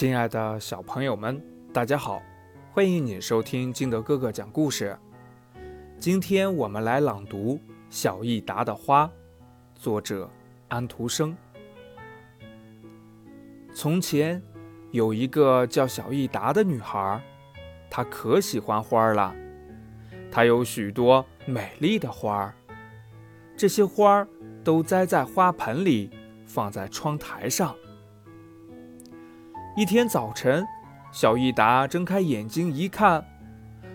亲爱的小朋友们，大家好，欢迎你收听金德哥哥讲故事。今天我们来朗读《小益达的花》，作者安徒生。从前有一个叫小益达的女孩，她可喜欢花了。她有许多美丽的花儿，这些花儿都栽在花盆里，放在窗台上。一天早晨，小益达睁开眼睛一看，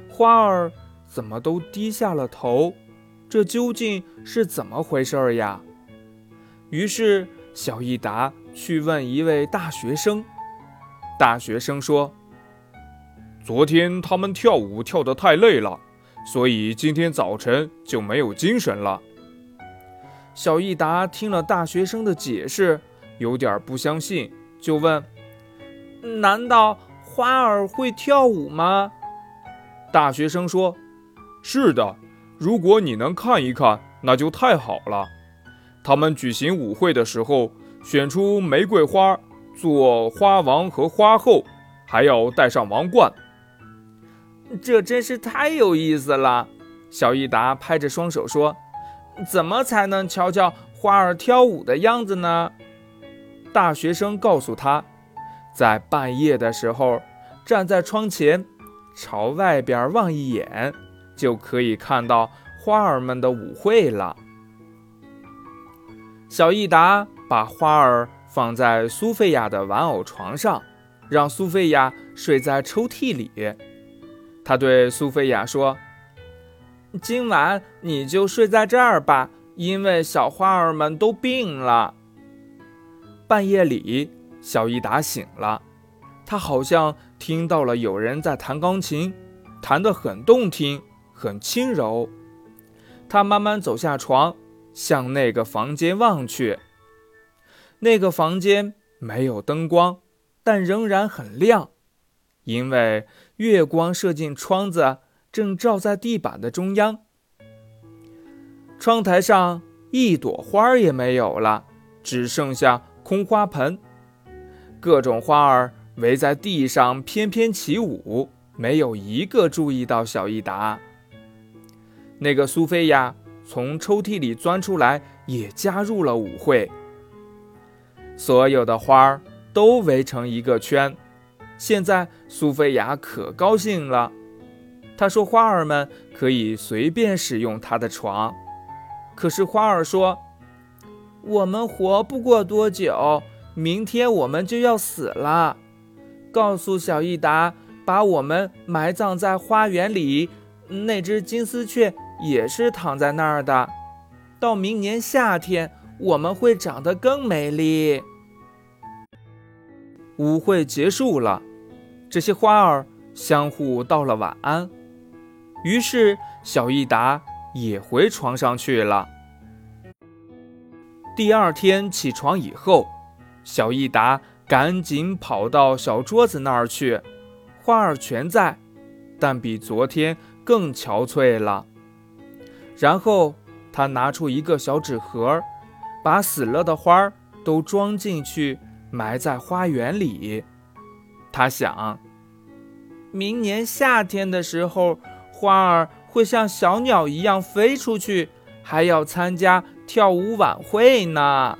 花儿怎么都低下了头？这究竟是怎么回事儿呀？于是，小益达去问一位大学生。大学生说：“昨天他们跳舞跳得太累了，所以今天早晨就没有精神了。”小益达听了大学生的解释，有点不相信，就问。难道花儿会跳舞吗？大学生说：“是的，如果你能看一看，那就太好了。他们举行舞会的时候，选出玫瑰花做花王和花后，还要戴上王冠。这真是太有意思了。”小益达拍着双手说：“怎么才能瞧瞧花儿跳舞的样子呢？”大学生告诉他。在半夜的时候，站在窗前，朝外边望一眼，就可以看到花儿们的舞会了。小益达把花儿放在苏菲亚的玩偶床上，让苏菲亚睡在抽屉里。他对苏菲亚说：“今晚你就睡在这儿吧，因为小花儿们都病了。”半夜里。小伊达醒了，他好像听到了有人在弹钢琴，弹得很动听，很轻柔。他慢慢走下床，向那个房间望去。那个房间没有灯光，但仍然很亮，因为月光射进窗子，正照在地板的中央。窗台上一朵花也没有了，只剩下空花盆。各种花儿围在地上翩翩起舞，没有一个注意到小益达。那个苏菲亚从抽屉里钻出来，也加入了舞会。所有的花儿都围成一个圈。现在苏菲亚可高兴了，她说：“花儿们可以随便使用她的床。”可是花儿说：“我们活不过多久。”明天我们就要死了，告诉小益达，把我们埋葬在花园里。那只金丝雀也是躺在那儿的。到明年夏天，我们会长得更美丽。舞会结束了，这些花儿相互道了晚安，于是小益达也回床上去了。第二天起床以后。小益达赶紧跑到小桌子那儿去，花儿全在，但比昨天更憔悴了。然后他拿出一个小纸盒，把死了的花儿都装进去，埋在花园里。他想，明年夏天的时候，花儿会像小鸟一样飞出去，还要参加跳舞晚会呢。